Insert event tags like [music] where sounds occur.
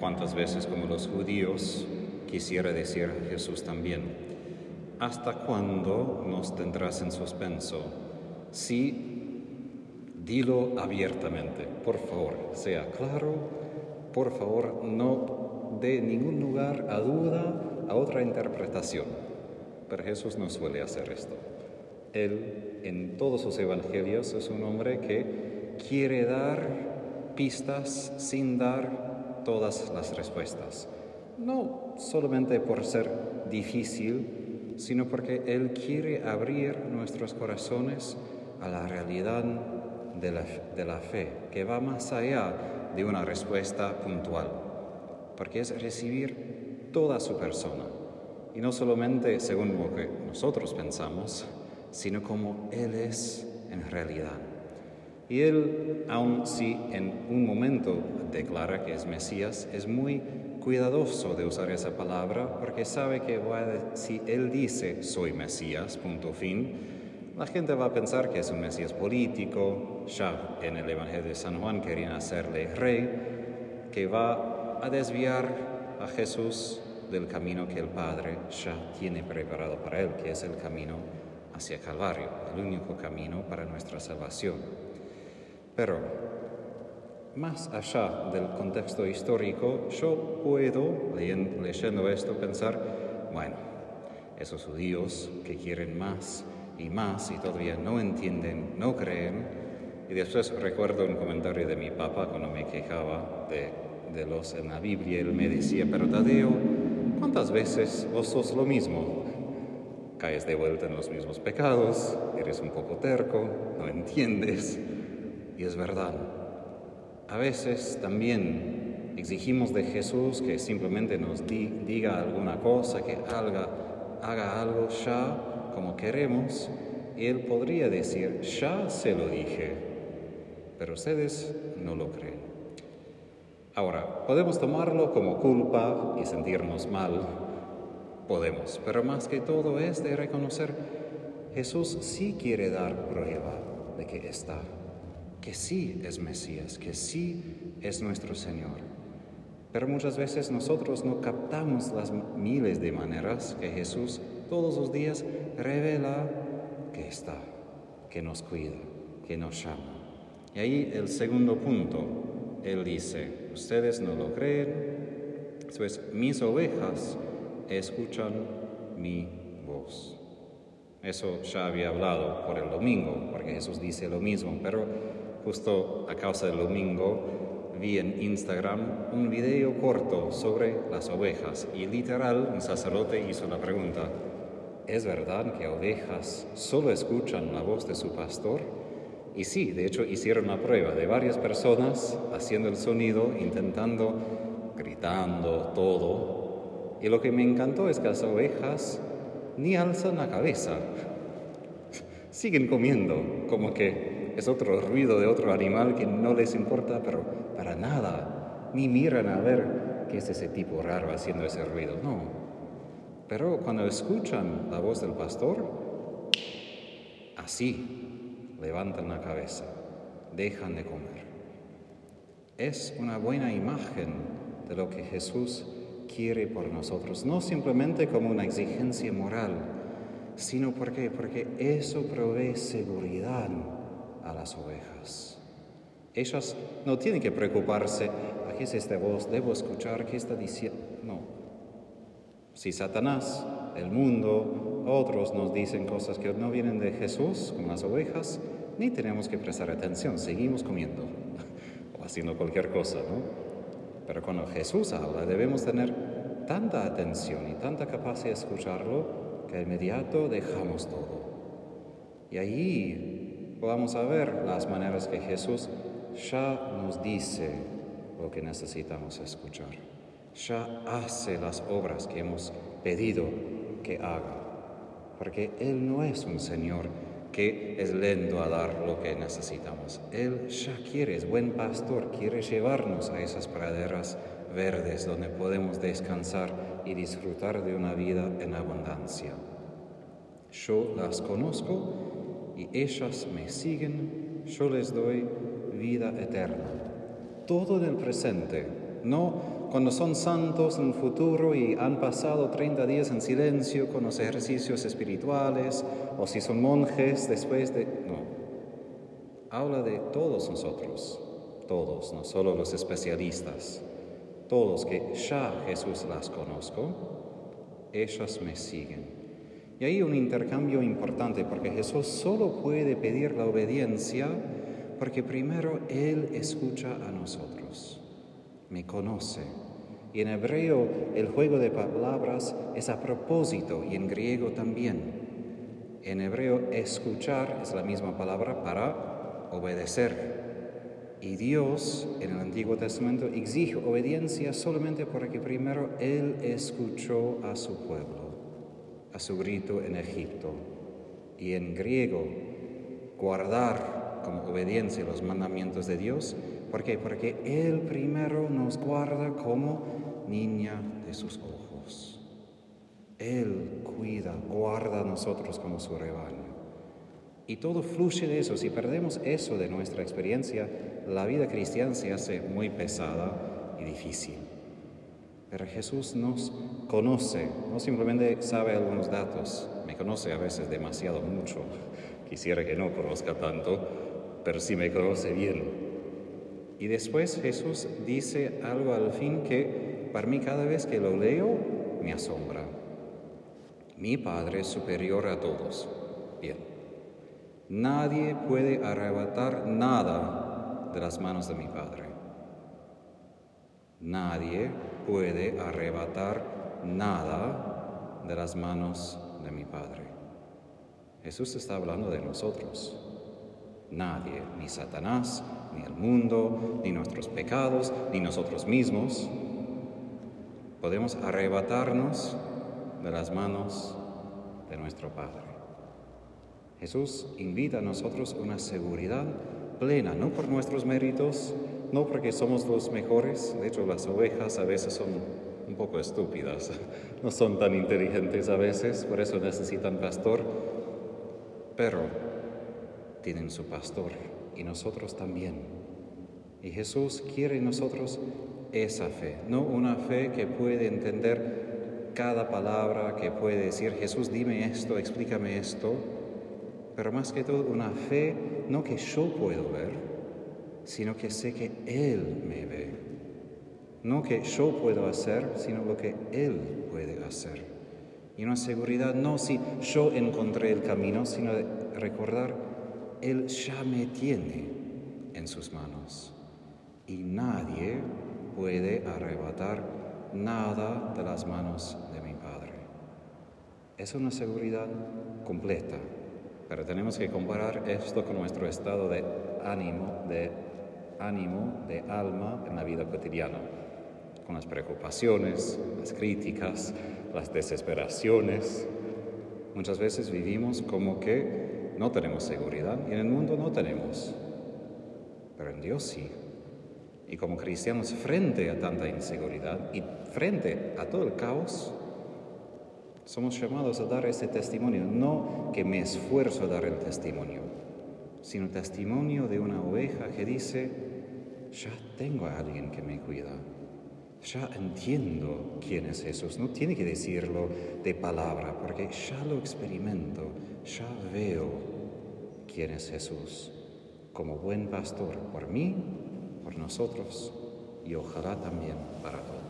cuántas veces como los judíos quisiera decir Jesús también, ¿hasta cuándo nos tendrás en suspenso? Sí, dilo abiertamente, por favor, sea claro, por favor, no dé ningún lugar a duda, a otra interpretación. Pero Jesús no suele hacer esto. Él en todos sus evangelios es un hombre que quiere dar pistas sin dar todas las respuestas. No solamente por ser difícil, sino porque Él quiere abrir nuestros corazones a la realidad de la, de la fe, que va más allá de una respuesta puntual, porque es recibir toda su persona, y no solamente según lo que nosotros pensamos, sino como Él es en realidad. Y Él, aun si en un momento declara que es Mesías, es muy cuidadoso de usar esa palabra porque sabe que si Él dice soy Mesías, punto fin, la gente va a pensar que es un Mesías político, ya en el Evangelio de San Juan querían hacerle rey, que va a desviar a Jesús del camino que el Padre ya tiene preparado para él, que es el camino hacia Calvario, el único camino para nuestra salvación. Pero más allá del contexto histórico, yo puedo, leyendo esto, pensar, bueno, esos judíos que quieren más y más y todavía no entienden, no creen, y después recuerdo un comentario de mi papá cuando me quejaba de, de los en la Biblia, él me decía, pero Tadeo, ¿cuántas veces vos sos lo mismo? caes de vuelta en los mismos pecados, eres un poco terco, no entiendes. Y es verdad. A veces también exigimos de Jesús que simplemente nos diga alguna cosa, que haga, haga algo ya como queremos. Y Él podría decir, ya se lo dije, pero ustedes no lo creen. Ahora, podemos tomarlo como culpa y sentirnos mal podemos, pero más que todo es de reconocer, Jesús sí quiere dar prueba de que está, que sí es Mesías, que sí es nuestro Señor. Pero muchas veces nosotros no captamos las miles de maneras que Jesús todos los días revela que está, que nos cuida, que nos llama. Y ahí el segundo punto, Él dice, ustedes no lo creen, pues mis ovejas escuchan mi voz. Eso ya había hablado por el domingo, porque Jesús dice lo mismo, pero justo a causa del domingo vi en Instagram un video corto sobre las ovejas y literal un sacerdote hizo la pregunta, ¿es verdad que ovejas solo escuchan la voz de su pastor? Y sí, de hecho hicieron una prueba de varias personas haciendo el sonido, intentando, gritando, todo, y lo que me encantó es que las ovejas ni alzan la cabeza, [laughs] siguen comiendo, como que es otro ruido de otro animal que no les importa, pero para nada, ni miran a ver qué es ese tipo raro haciendo ese ruido, no. Pero cuando escuchan la voz del pastor, así levantan la cabeza, dejan de comer. Es una buena imagen de lo que Jesús quiere por nosotros, no simplemente como una exigencia moral, sino porque, porque eso provee seguridad a las ovejas. Ellas no tienen que preocuparse, ¿qué es esta voz? ¿Debo escuchar qué está diciendo? No. Si Satanás, el mundo, otros nos dicen cosas que no vienen de Jesús, como las ovejas, ni tenemos que prestar atención, seguimos comiendo [laughs] o haciendo cualquier cosa, ¿no? Pero cuando Jesús habla debemos tener tanta atención y tanta capacidad de escucharlo que de inmediato dejamos todo. Y ahí vamos a ver las maneras que Jesús ya nos dice lo que necesitamos escuchar. Ya hace las obras que hemos pedido que haga. Porque Él no es un Señor que es lento a dar lo que necesitamos. Él ya quiere, es buen pastor, quiere llevarnos a esas praderas verdes donde podemos descansar y disfrutar de una vida en abundancia. Yo las conozco y ellas me siguen, yo les doy vida eterna. Todo en el presente No cuando son santos en el futuro y han pasado 30 días en silencio con los ejercicios espirituales, o si son monjes después de... No, habla de todos nosotros, todos, no solo los especialistas, todos que ya Jesús las conozco, ellas me siguen. Y hay un intercambio importante porque Jesús solo puede pedir la obediencia porque primero Él escucha a nosotros, me conoce. Y en hebreo el juego de palabras es a propósito y en griego también. En hebreo escuchar es la misma palabra para obedecer. Y Dios en el Antiguo Testamento exige obediencia solamente porque primero Él escuchó a su pueblo su grito en Egipto. Y en griego, guardar como obediencia los mandamientos de Dios. ¿Por qué? Porque Él primero nos guarda como niña de sus ojos. Él cuida, guarda a nosotros como su rebaño. Y todo fluye de eso. Si perdemos eso de nuestra experiencia, la vida cristiana se hace muy pesada y difícil. Pero Jesús nos conoce, no simplemente sabe algunos datos, me conoce a veces demasiado mucho. [laughs] Quisiera que no conozca tanto, pero sí me conoce bien. Y después Jesús dice algo al fin que para mí cada vez que lo leo me asombra. Mi Padre es superior a todos. Bien. Nadie puede arrebatar nada de las manos de mi Padre. Nadie puede arrebatar nada de las manos de mi Padre. Jesús está hablando de nosotros. Nadie, ni Satanás, ni el mundo, ni nuestros pecados, ni nosotros mismos, podemos arrebatarnos de las manos de nuestro Padre. Jesús invita a nosotros una seguridad plena, no por nuestros méritos, no porque somos los mejores, de hecho las ovejas a veces son un poco estúpidas, [laughs] no son tan inteligentes a veces, por eso necesitan pastor, pero tienen su pastor y nosotros también. Y Jesús quiere en nosotros esa fe, no una fe que puede entender cada palabra, que puede decir, Jesús, dime esto, explícame esto, pero más que todo una fe no que yo puedo ver, sino que sé que Él me ve. No que yo puedo hacer, sino lo que Él puede hacer. Y una seguridad no si yo encontré el camino, sino de recordar, Él ya me tiene en sus manos. Y nadie puede arrebatar nada de las manos de mi Padre. Es una seguridad completa, pero tenemos que comparar esto con nuestro estado de ánimo, de ánimo de alma en la vida cotidiana, con las preocupaciones, las críticas, las desesperaciones. Muchas veces vivimos como que no tenemos seguridad y en el mundo no tenemos, pero en Dios sí. Y como cristianos frente a tanta inseguridad y frente a todo el caos, somos llamados a dar ese testimonio, no que me esfuerzo a dar el testimonio, sino testimonio de una oveja que dice, ya tengo a alguien que me cuida, ya entiendo quién es Jesús, no tiene que decirlo de palabra, porque ya lo experimento, ya veo quién es Jesús, como buen pastor, por mí, por nosotros y ojalá también para todos.